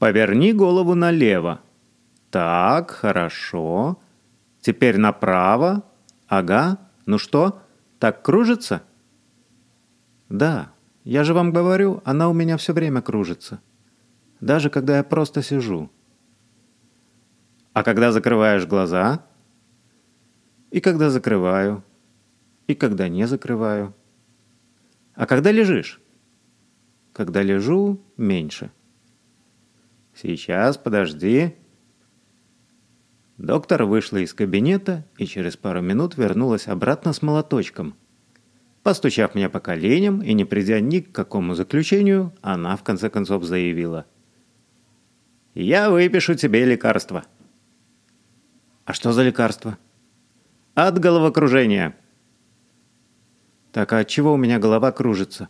Поверни голову налево. Так, хорошо. Теперь направо. Ага. Ну что, так кружится? Да, я же вам говорю, она у меня все время кружится. Даже когда я просто сижу. А когда закрываешь глаза? И когда закрываю. И когда не закрываю. А когда лежишь? Когда лежу, меньше. Сейчас, подожди. Доктор вышла из кабинета и через пару минут вернулась обратно с молоточком. Постучав меня по коленям и не придя ни к какому заключению, она в конце концов заявила. «Я выпишу тебе лекарство». «А что за лекарство?» «От головокружения». «Так а от чего у меня голова кружится?»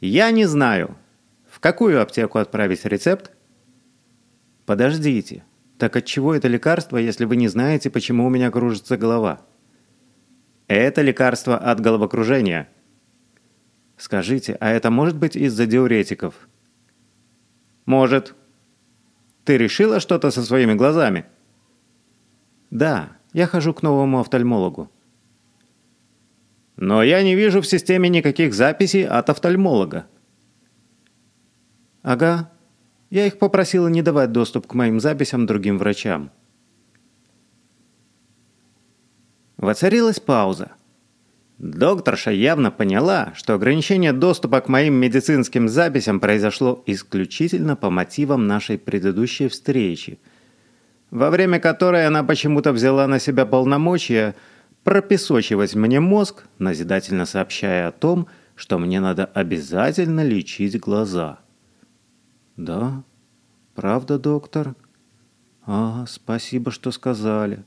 «Я не знаю. В какую аптеку отправить рецепт?» «Подождите. Так от чего это лекарство, если вы не знаете, почему у меня кружится голова?» «Это лекарство от головокружения». «Скажите, а это может быть из-за диуретиков?» «Может». «Ты решила что-то со своими глазами?» «Да, я хожу к новому офтальмологу». «Но я не вижу в системе никаких записей от офтальмолога». «Ага. Я их попросила не давать доступ к моим записям другим врачам». Воцарилась пауза. Докторша явно поняла, что ограничение доступа к моим медицинским записям произошло исключительно по мотивам нашей предыдущей встречи, во время которой она почему-то взяла на себя полномочия пропесочивать мне мозг, назидательно сообщая о том, что мне надо обязательно лечить глаза. «Да? Правда, доктор?» «А, спасибо, что сказали.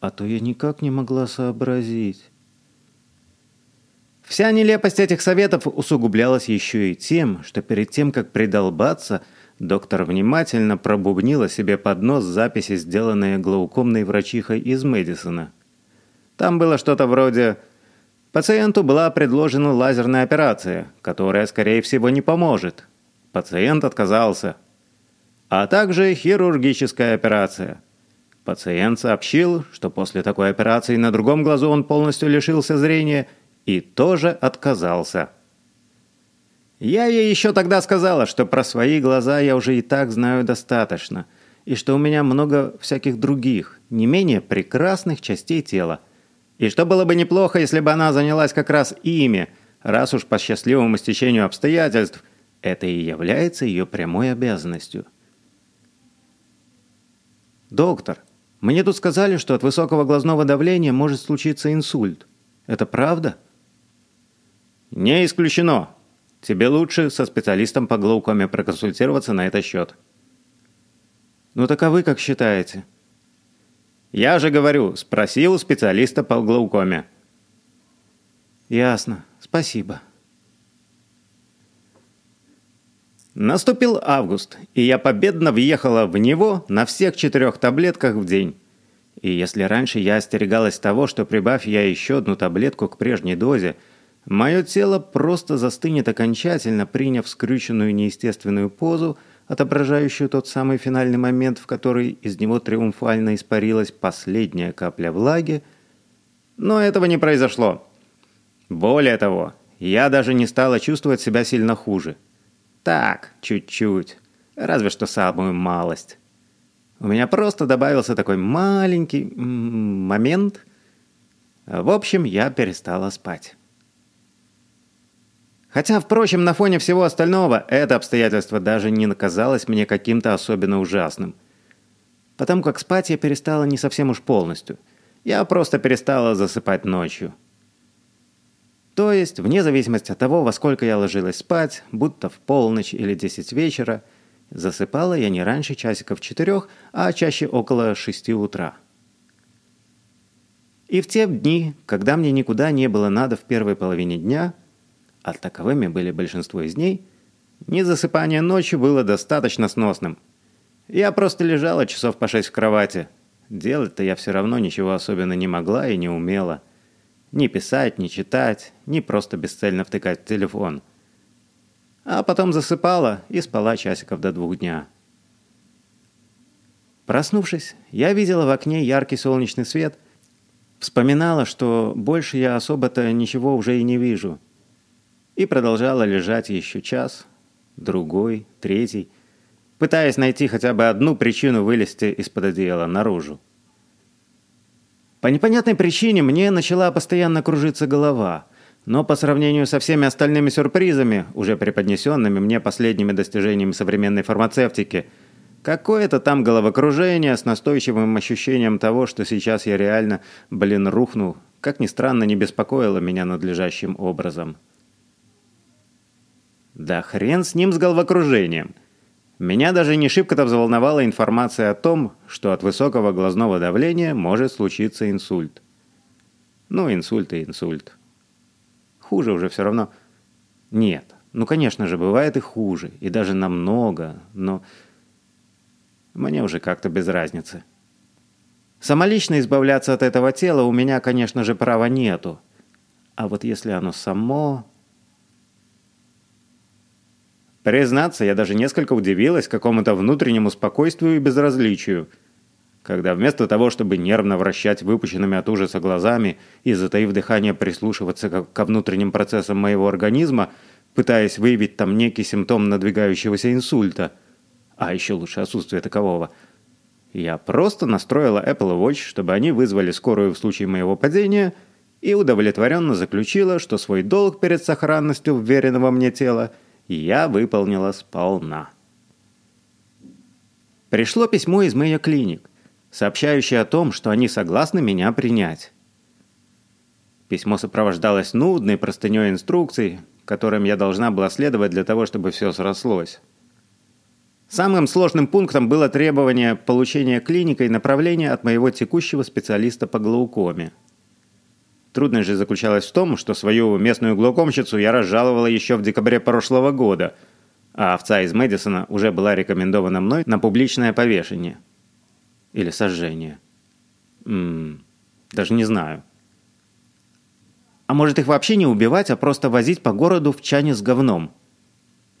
А то я никак не могла сообразить». Вся нелепость этих советов усугублялась еще и тем, что перед тем, как придолбаться, доктор внимательно пробубнила себе под нос записи, сделанные глаукомной врачихой из Мэдисона. Там было что-то вроде «Пациенту была предложена лазерная операция, которая, скорее всего, не поможет. Пациент отказался. А также хирургическая операция. Пациент сообщил, что после такой операции на другом глазу он полностью лишился зрения – и тоже отказался. Я ей еще тогда сказала, что про свои глаза я уже и так знаю достаточно, и что у меня много всяких других, не менее прекрасных частей тела. И что было бы неплохо, если бы она занялась как раз ими, раз уж по счастливому стечению обстоятельств это и является ее прямой обязанностью. «Доктор, мне тут сказали, что от высокого глазного давления может случиться инсульт. Это правда?» «Не исключено. Тебе лучше со специалистом по глаукоме проконсультироваться на этот счет». «Ну так а вы как считаете?» «Я же говорю, спроси у специалиста по глаукоме». «Ясно. Спасибо». Наступил август, и я победно въехала в него на всех четырех таблетках в день. И если раньше я остерегалась того, что прибавь я еще одну таблетку к прежней дозе – Мое тело просто застынет окончательно, приняв скрюченную неестественную позу, отображающую тот самый финальный момент, в который из него триумфально испарилась последняя капля влаги. Но этого не произошло. Более того, я даже не стала чувствовать себя сильно хуже. Так, чуть-чуть. Разве что самую малость. У меня просто добавился такой маленький момент. В общем, я перестала спать. Хотя, впрочем, на фоне всего остального, это обстоятельство даже не наказалось мне каким-то особенно ужасным. Потому как спать я перестала не совсем уж полностью. Я просто перестала засыпать ночью. То есть, вне зависимости от того, во сколько я ложилась спать, будто в полночь или 10 вечера, засыпала я не раньше часиков четырех, а чаще около 6 утра. И в те дни, когда мне никуда не было надо в первой половине дня – а таковыми были большинство из дней, незасыпание ночью было достаточно сносным. Я просто лежала часов по шесть в кровати. Делать-то я все равно ничего особенно не могла и не умела. Ни писать, ни читать, ни просто бесцельно втыкать в телефон. а потом засыпала и спала часиков до двух дня. Проснувшись, я видела в окне яркий солнечный свет, вспоминала, что больше я особо-то ничего уже и не вижу, и продолжала лежать еще час, другой, третий, пытаясь найти хотя бы одну причину вылезти из-под одеяла наружу. По непонятной причине мне начала постоянно кружиться голова, но по сравнению со всеми остальными сюрпризами, уже преподнесенными мне последними достижениями современной фармацевтики – Какое-то там головокружение с настойчивым ощущением того, что сейчас я реально, блин, рухну, как ни странно, не беспокоило меня надлежащим образом. Да хрен с ним с головокружением. Меня даже не шибко-то взволновала информация о том, что от высокого глазного давления может случиться инсульт. Ну, инсульт и инсульт. Хуже уже все равно. Нет, ну, конечно же, бывает и хуже, и даже намного, но... Мне уже как-то без разницы. Самолично избавляться от этого тела у меня, конечно же, права нету. А вот если оно само... Признаться, я даже несколько удивилась какому-то внутреннему спокойствию и безразличию, когда вместо того, чтобы нервно вращать выпущенными от ужаса глазами и, затаив дыхание, прислушиваться ко внутренним процессам моего организма, пытаясь выявить там некий симптом надвигающегося инсульта – а еще лучше отсутствие такового. Я просто настроила Apple Watch, чтобы они вызвали скорую в случае моего падения, и удовлетворенно заключила, что свой долг перед сохранностью вверенного мне тела я выполнила сполна. Пришло письмо из Мэйо Клиник, сообщающее о том, что они согласны меня принять. Письмо сопровождалось нудной простыней инструкций, которым я должна была следовать для того, чтобы все срослось. Самым сложным пунктом было требование получения клиникой направления от моего текущего специалиста по глаукоме. Трудность же заключалась в том, что свою местную глаукомщицу я разжаловала еще в декабре прошлого года, а овца из Мэдисона уже была рекомендована мной на публичное повешение. Или сожжение. Ммм, даже не знаю. А может их вообще не убивать, а просто возить по городу в чане с говном?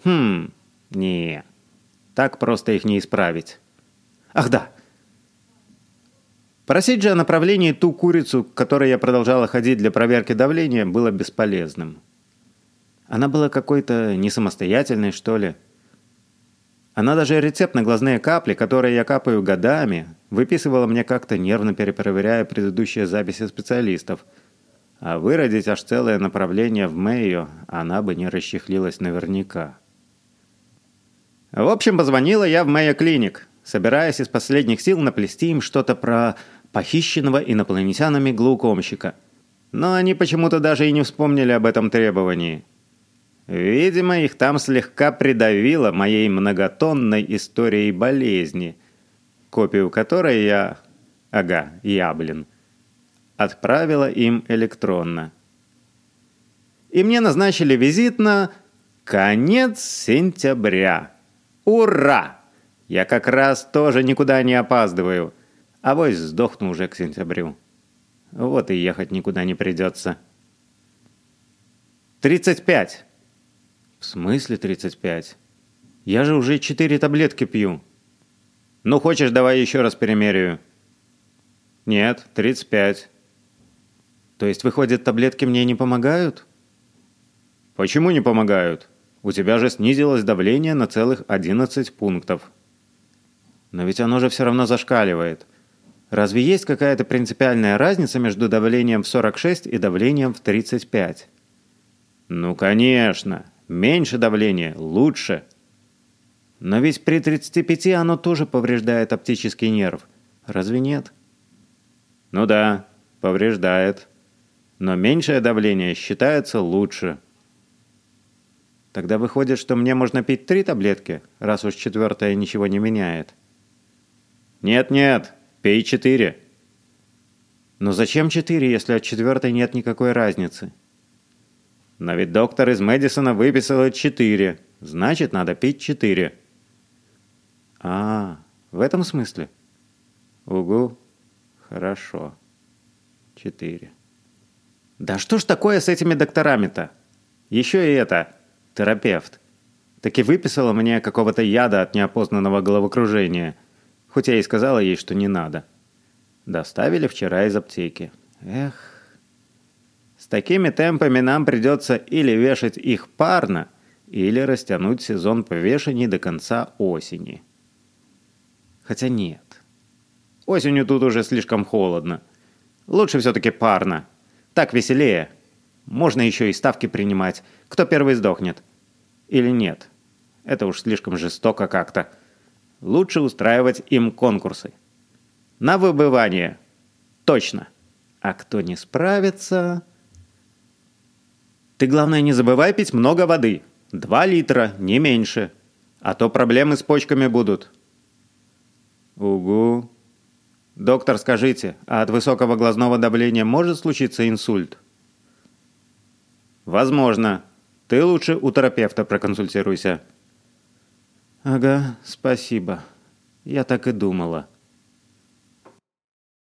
Хм, нет. Так просто их не исправить. Ах да! Просить же о направлении ту курицу, к которой я продолжала ходить для проверки давления, было бесполезным. Она была какой-то не самостоятельной, что ли. Она даже рецепт на глазные капли, которые я капаю годами, выписывала мне как-то нервно перепроверяя предыдущие записи специалистов. А выродить аж целое направление в Мэйо она бы не расчехлилась наверняка. В общем, позвонила я в Мэйо Клиник, собираясь из последних сил наплести им что-то про похищенного инопланетянами глаукомщика. Но они почему-то даже и не вспомнили об этом требовании. Видимо, их там слегка придавило моей многотонной историей болезни, копию которой я... Ага, я, блин. Отправила им электронно. И мне назначили визит на конец сентября. Ура! Я как раз тоже никуда не опаздываю. А вось сдохну уже к сентябрю. Вот и ехать никуда не придется. «Тридцать пять!» «В смысле тридцать пять? Я же уже четыре таблетки пью». «Ну, хочешь, давай еще раз перемеряю?» «Нет, тридцать пять». «То есть, выходит, таблетки мне не помогают?» «Почему не помогают?» У тебя же снизилось давление на целых 11 пунктов. Но ведь оно же все равно зашкаливает. Разве есть какая-то принципиальная разница между давлением в 46 и давлением в 35? Ну, конечно. Меньше давления – лучше. Но ведь при 35 оно тоже повреждает оптический нерв. Разве нет? Ну да, повреждает. Но меньшее давление считается лучше. Тогда выходит, что мне можно пить три таблетки, раз уж четвертая ничего не меняет. Нет-нет, пей четыре. Но зачем четыре, если от четвертой нет никакой разницы? Но ведь доктор из Мэдисона выписал четыре. Значит, надо пить четыре. А, в этом смысле? Угу. Хорошо. Четыре. Да что ж такое с этими докторами-то? Еще и это терапевт. Таки выписала мне какого-то яда от неопознанного головокружения. Хоть я и сказала ей, что не надо. Доставили вчера из аптеки. Эх... С такими темпами нам придется или вешать их парно, или растянуть сезон повешений до конца осени. Хотя нет. Осенью тут уже слишком холодно. Лучше все-таки парно. Так веселее. Можно еще и ставки принимать. Кто первый сдохнет. Или нет. Это уж слишком жестоко как-то. Лучше устраивать им конкурсы. На выбывание. Точно. А кто не справится... Ты, главное, не забывай пить много воды. Два литра, не меньше. А то проблемы с почками будут. Угу. Доктор, скажите, а от высокого глазного давления может случиться инсульт? Возможно. Ты лучше у терапевта проконсультируйся. Ага, спасибо. Я так и думала.